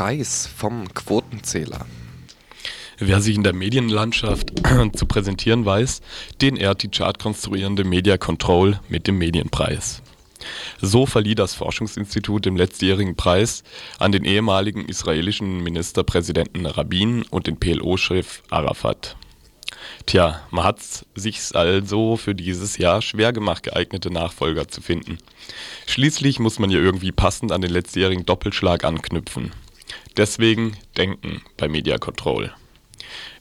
Preis vom Quotenzähler. Wer sich in der Medienlandschaft zu präsentieren weiß, den ehrt die chartkonstruierende Media Control mit dem Medienpreis. So verlieh das Forschungsinstitut den letztjährigen Preis an den ehemaligen israelischen Ministerpräsidenten Rabin und den PLO-Chef Arafat. Tja, man hat's sich also für dieses Jahr schwer gemacht, geeignete Nachfolger zu finden. Schließlich muss man ja irgendwie passend an den letztjährigen Doppelschlag anknüpfen. Deswegen Denken bei Media Control.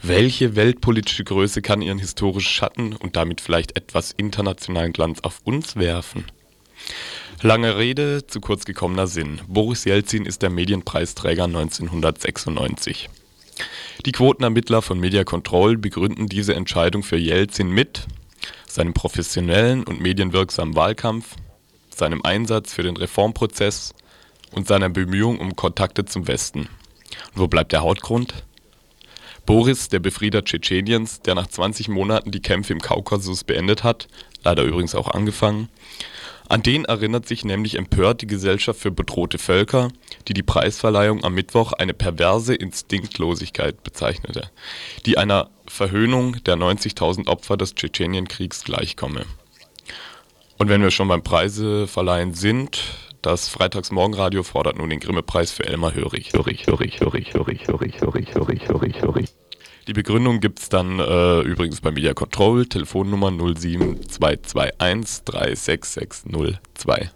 Welche weltpolitische Größe kann ihren historischen Schatten und damit vielleicht etwas internationalen Glanz auf uns werfen? Lange Rede, zu kurz gekommener Sinn. Boris Jelzin ist der Medienpreisträger 1996. Die Quotenermittler von Media Control begründen diese Entscheidung für Jelzin mit seinem professionellen und medienwirksamen Wahlkampf, seinem Einsatz für den Reformprozess und seiner Bemühung um Kontakte zum Westen. Und wo bleibt der Hautgrund? Boris, der Befrieder Tschetscheniens, der nach 20 Monaten die Kämpfe im Kaukasus beendet hat, leider übrigens auch angefangen, an den erinnert sich nämlich empört die Gesellschaft für bedrohte Völker, die die Preisverleihung am Mittwoch eine perverse Instinktlosigkeit bezeichnete, die einer Verhöhnung der 90.000 Opfer des Tschetschenienkriegs gleichkomme. Und wenn wir schon beim Preiseverleihen sind, das Freitagsmorgenradio fordert nun den Grimme-Preis für Elmar Hörig. Hörig, Hörig, Hörig, Hörig, Hörig, Hörig, Hörig, Hörig, Hörig. Die Begründung gibt es dann äh, übrigens bei Media Control, Telefonnummer 07221 36602.